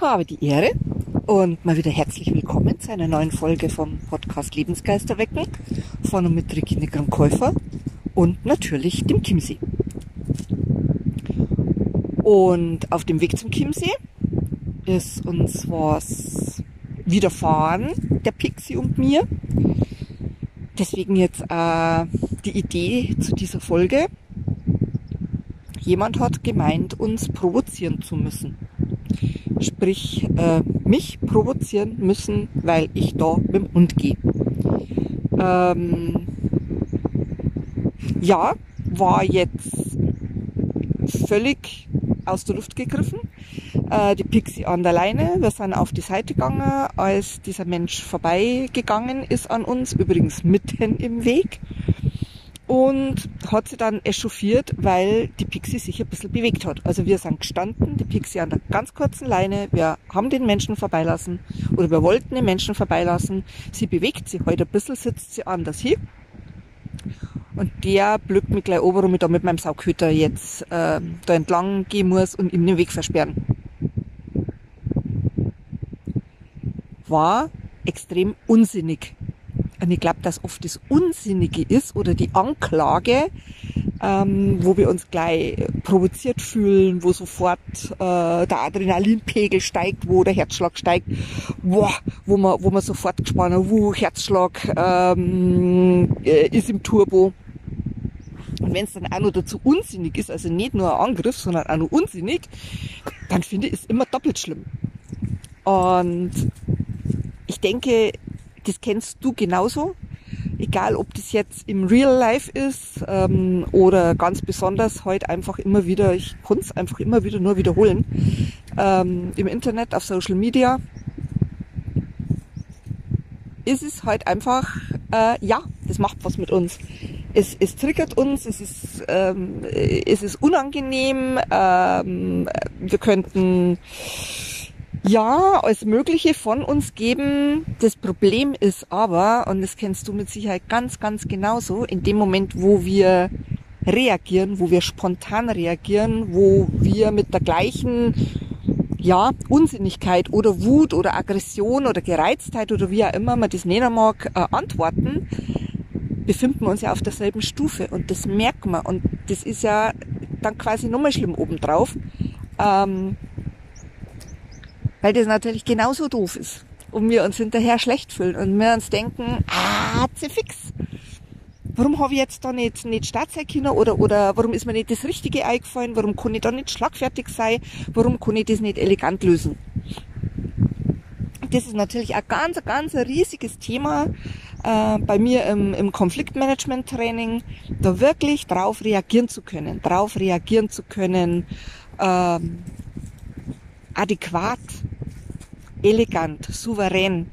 habe die Ehre und mal wieder herzlich willkommen zu einer neuen Folge vom Podcast Lebensgeister wecken von und mit Regine Kramkäufer und natürlich dem Chiemsee. Und auf dem Weg zum Chiemsee ist uns was widerfahren, der Pixie und mir. Deswegen jetzt äh, die Idee zu dieser Folge. Jemand hat gemeint, uns provozieren zu müssen sprich äh, mich provozieren müssen, weil ich da mit dem Hund gehe. Ähm, ja, war jetzt völlig aus der Luft gegriffen. Äh, die Pixie an der Leine. Wir sind auf die Seite gegangen, als dieser Mensch vorbeigegangen ist an uns, übrigens mitten im Weg und hat sie dann echauffiert, weil die Pixie sich ein bisschen bewegt hat. Also wir sind gestanden, die Pixie an der ganz kurzen Leine, wir haben den Menschen vorbeilassen oder wir wollten den Menschen vorbeilassen. Sie bewegt sich heute ein bisschen, sitzt sie anders hier. Und der blöckt mich gleich oben, warum ich da mit meinem Saughüter jetzt äh, da entlang gehen muss und ihm den Weg versperren. War extrem unsinnig. Und ich glaube, dass oft das Unsinnige ist oder die Anklage, ähm, wo wir uns gleich provoziert fühlen, wo sofort äh, der Adrenalinpegel steigt, wo der Herzschlag steigt, boah, wo man, wo man sofort gespannt, wo Herzschlag ähm, äh, ist im Turbo. Und wenn es dann auch noch dazu unsinnig ist, also nicht nur ein Angriff, sondern auch noch unsinnig, dann finde ich es immer doppelt schlimm. Und ich denke, das kennst du genauso. Egal, ob das jetzt im Real Life ist ähm, oder ganz besonders heute einfach immer wieder, ich konnte es einfach immer wieder nur wiederholen, ähm, im Internet, auf Social Media, ist es halt einfach, äh, ja, das macht was mit uns. Es, es triggert uns, es ist, ähm, es ist unangenehm, ähm, wir könnten ja, alles Mögliche von uns geben. Das Problem ist aber, und das kennst du mit Sicherheit ganz, ganz genauso, in dem Moment, wo wir reagieren, wo wir spontan reagieren, wo wir mit der gleichen ja, Unsinnigkeit oder Wut oder Aggression oder Gereiztheit oder wie auch immer man das nennen mag, äh, antworten, befinden wir uns ja auf derselben Stufe und das merkt man und das ist ja dann quasi nochmal schlimm obendrauf. Ähm, weil das natürlich genauso doof ist und wir uns hinterher schlecht fühlen und wir uns denken, ah, fix. Warum habe ich jetzt da nicht, nicht Startzeit können oder, oder warum ist mir nicht das Richtige eingefallen? Warum kann ich da nicht schlagfertig sein? Warum kann ich das nicht elegant lösen? Das ist natürlich ein ganz, ganz riesiges Thema äh, bei mir im, im Konfliktmanagement-Training, da wirklich drauf reagieren zu können, drauf reagieren zu können, ähm, adäquat elegant, souverän.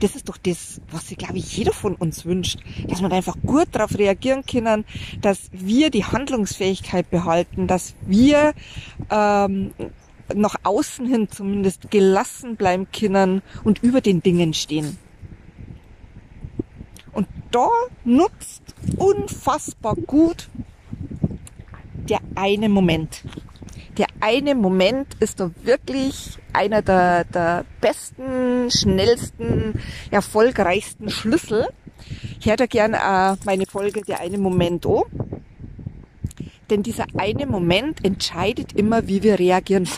Das ist doch das, was sich, glaube ich, jeder von uns wünscht. Dass man einfach gut darauf reagieren können, dass wir die Handlungsfähigkeit behalten, dass wir ähm, nach außen hin zumindest gelassen bleiben können und über den Dingen stehen. Und da nutzt unfassbar gut der eine Moment eine Moment ist doch wirklich einer der, der besten, schnellsten, erfolgreichsten Schlüssel. Ich hätte gerne äh, meine Folge Der eine Moment an. Denn dieser eine Moment entscheidet immer, wie wir reagieren.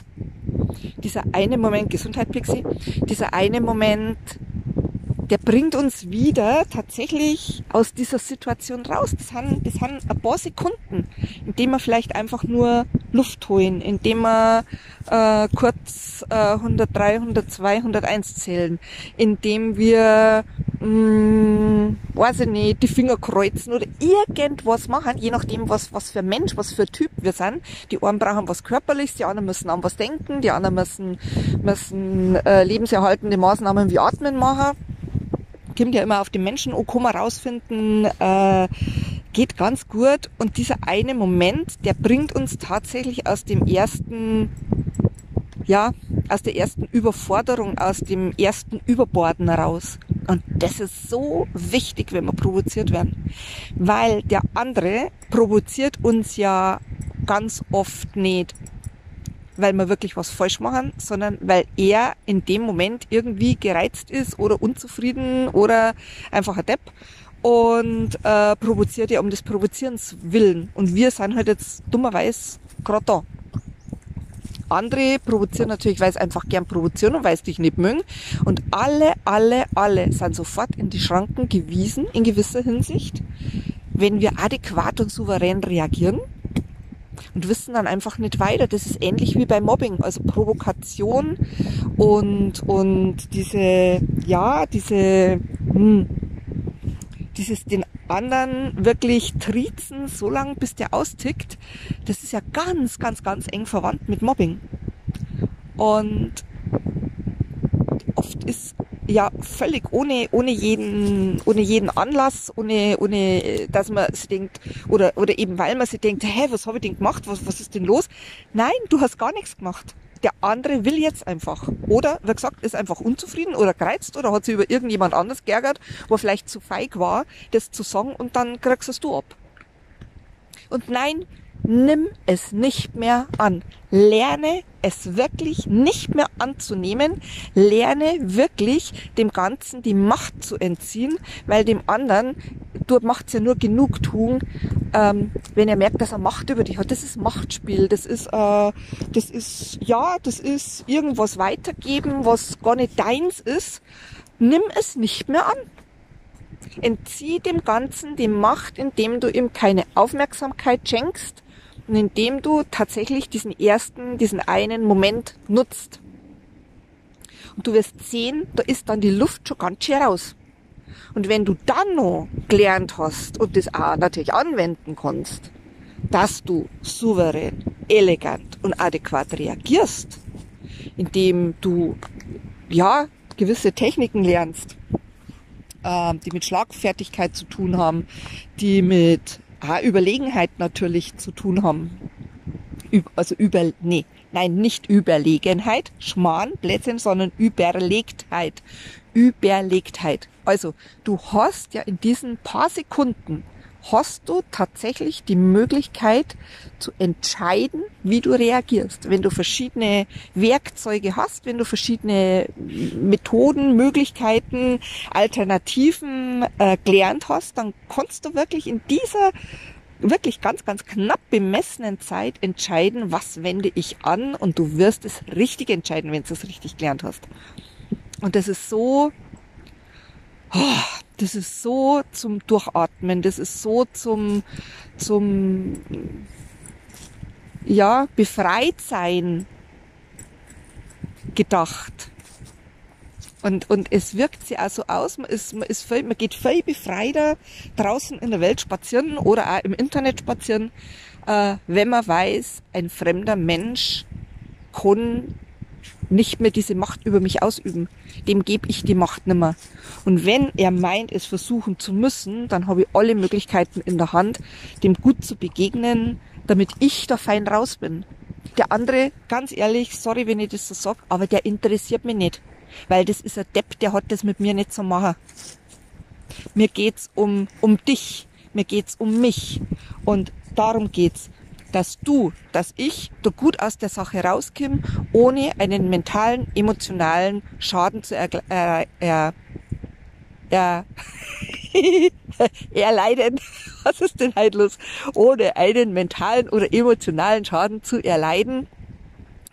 Dieser eine Moment, Gesundheit Pixie, dieser eine Moment der bringt uns wieder tatsächlich aus dieser Situation raus. Das sind, das sind ein paar Sekunden, indem wir vielleicht einfach nur Luft holen, indem wir äh, kurz äh, 103, 102, 101 zählen, indem wir, mh, mm, weiß ich nicht, die Finger kreuzen oder irgendwas machen, je nachdem, was, was für Mensch, was für Typ wir sind. Die einen brauchen was Körperliches, die anderen müssen an was denken, die anderen müssen, müssen äh, lebenserhaltende Maßnahmen wie Atmen machen kommt ja immer auf den Menschen oh, kann man rausfinden, äh, geht ganz gut. Und dieser eine Moment, der bringt uns tatsächlich aus dem ersten, ja, aus der ersten Überforderung, aus dem ersten Überborden raus. Und das ist so wichtig, wenn wir provoziert werden. Weil der andere provoziert uns ja ganz oft nicht weil wir wirklich was falsch machen, sondern weil er in dem Moment irgendwie gereizt ist oder unzufrieden oder einfach ein Depp und äh, provoziert ja um des Provozierens willen. Und wir sind halt jetzt dummerweise gerade da. Andere provozieren natürlich, weil es einfach gern provozieren und weil es dich nicht mögen. Und alle, alle, alle sind sofort in die Schranken gewiesen, in gewisser Hinsicht, wenn wir adäquat und souverän reagieren und wissen dann einfach nicht weiter. Das ist ähnlich wie bei Mobbing, also Provokation und, und diese, ja, diese, hm, dieses den anderen wirklich triezen, so lange bis der austickt, das ist ja ganz, ganz, ganz eng verwandt mit Mobbing. Und oft ist ja völlig ohne, ohne jeden, ohne jeden Anlass, ohne, ohne, dass man sich denkt, oder, oder eben weil man sich denkt, hä, was habe ich denn gemacht? Was, was ist denn los? Nein, du hast gar nichts gemacht der andere will jetzt einfach. Oder, wie gesagt, ist einfach unzufrieden oder gereizt oder hat sich über irgendjemand anders geärgert, wo er vielleicht zu feig war, das zu sagen und dann kriegst es du ab. Und nein, nimm es nicht mehr an. Lerne es wirklich nicht mehr anzunehmen. Lerne wirklich dem Ganzen die Macht zu entziehen, weil dem anderen, du machst ja nur Genugtuung, ähm, wenn er merkt, dass er Macht über dich hat. Das ist Machtspiel. Das ist, äh, das ist, ja, das ist irgendwas weitergeben, was gar nicht deins ist. Nimm es nicht mehr an. Entzieh dem Ganzen die Macht, indem du ihm keine Aufmerksamkeit schenkst, und indem du tatsächlich diesen ersten, diesen einen Moment nutzt. Und du wirst sehen, da ist dann die Luft schon ganz schön raus. Und wenn du dann noch gelernt hast und das auch natürlich anwenden kannst, dass du souverän, elegant und adäquat reagierst, indem du, ja, gewisse Techniken lernst, äh, die mit Schlagfertigkeit zu tun haben, die mit A, Überlegenheit natürlich zu tun haben. Also über, nee, nein, nicht Überlegenheit, Schmarrn, Blödsinn, sondern Überlegtheit. Überlegtheit. Also, du hast ja in diesen paar Sekunden hast du tatsächlich die Möglichkeit zu entscheiden, wie du reagierst. Wenn du verschiedene Werkzeuge hast, wenn du verschiedene Methoden, Möglichkeiten, Alternativen äh, gelernt hast, dann kannst du wirklich in dieser wirklich ganz, ganz knapp bemessenen Zeit entscheiden, was wende ich an und du wirst es richtig entscheiden, wenn du es richtig gelernt hast. Und das ist so, oh, das ist so zum Durchatmen, das ist so zum, zum, ja, befreit sein gedacht. Und, und es wirkt sich auch so aus, man, ist, man, ist voll, man geht viel befreiter draußen in der Welt spazieren oder auch im Internet spazieren, äh, wenn man weiß, ein fremder Mensch kann nicht mehr diese Macht über mich ausüben. Dem gebe ich die Macht nimmer. Und wenn er meint, es versuchen zu müssen, dann habe ich alle Möglichkeiten in der Hand, dem gut zu begegnen, damit ich da fein raus bin. Der andere, ganz ehrlich, sorry, wenn ich das so sag, aber der interessiert mich nicht. Weil das ist ein Depp, der hat das mit mir nicht zu machen. Mir geht's um, um dich. Mir geht's um mich. Und darum geht's dass du, dass ich da gut aus der Sache rauskomme, ohne einen mentalen, emotionalen Schaden zu er, äh, er, er, erleiden. Was ist denn halt los? Ohne einen mentalen oder emotionalen Schaden zu erleiden,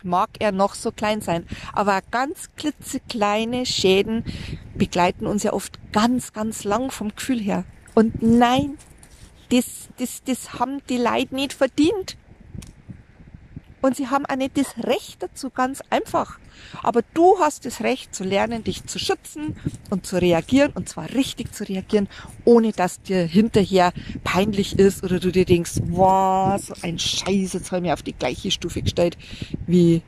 mag er noch so klein sein. Aber ganz klitzekleine Schäden begleiten uns ja oft ganz, ganz lang vom Gefühl her. Und nein, das, das, das haben die Leute nicht verdient. Und sie haben auch nicht das Recht dazu, ganz einfach. Aber du hast das Recht zu lernen, dich zu schützen und zu reagieren, und zwar richtig zu reagieren, ohne dass dir hinterher peinlich ist oder du dir denkst, wow, so ein Scheiß, jetzt habe ich mir auf die gleiche Stufe gestellt wie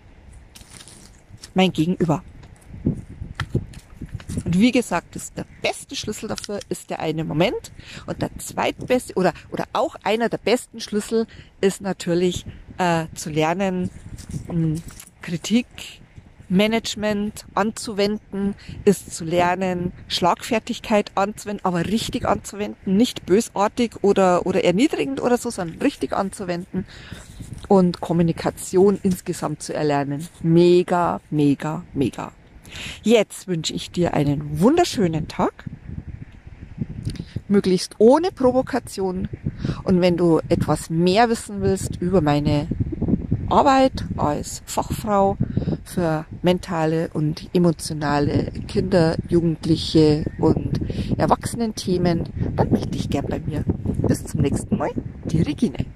mein Gegenüber. Und wie gesagt, ist der beste Schlüssel dafür ist der eine Moment. Und der zweitbeste oder, oder auch einer der besten Schlüssel ist natürlich äh, zu lernen, Kritik, Management anzuwenden, ist zu lernen, Schlagfertigkeit anzuwenden, aber richtig anzuwenden, nicht bösartig oder, oder erniedrigend oder so, sondern richtig anzuwenden. und Kommunikation insgesamt zu erlernen. Mega, mega, mega. Jetzt wünsche ich dir einen wunderschönen Tag, möglichst ohne Provokation. Und wenn du etwas mehr wissen willst über meine Arbeit als Fachfrau für mentale und emotionale Kinder, Jugendliche und Erwachsenen Themen, dann melde dich gern bei mir. Bis zum nächsten Mal, die Regine.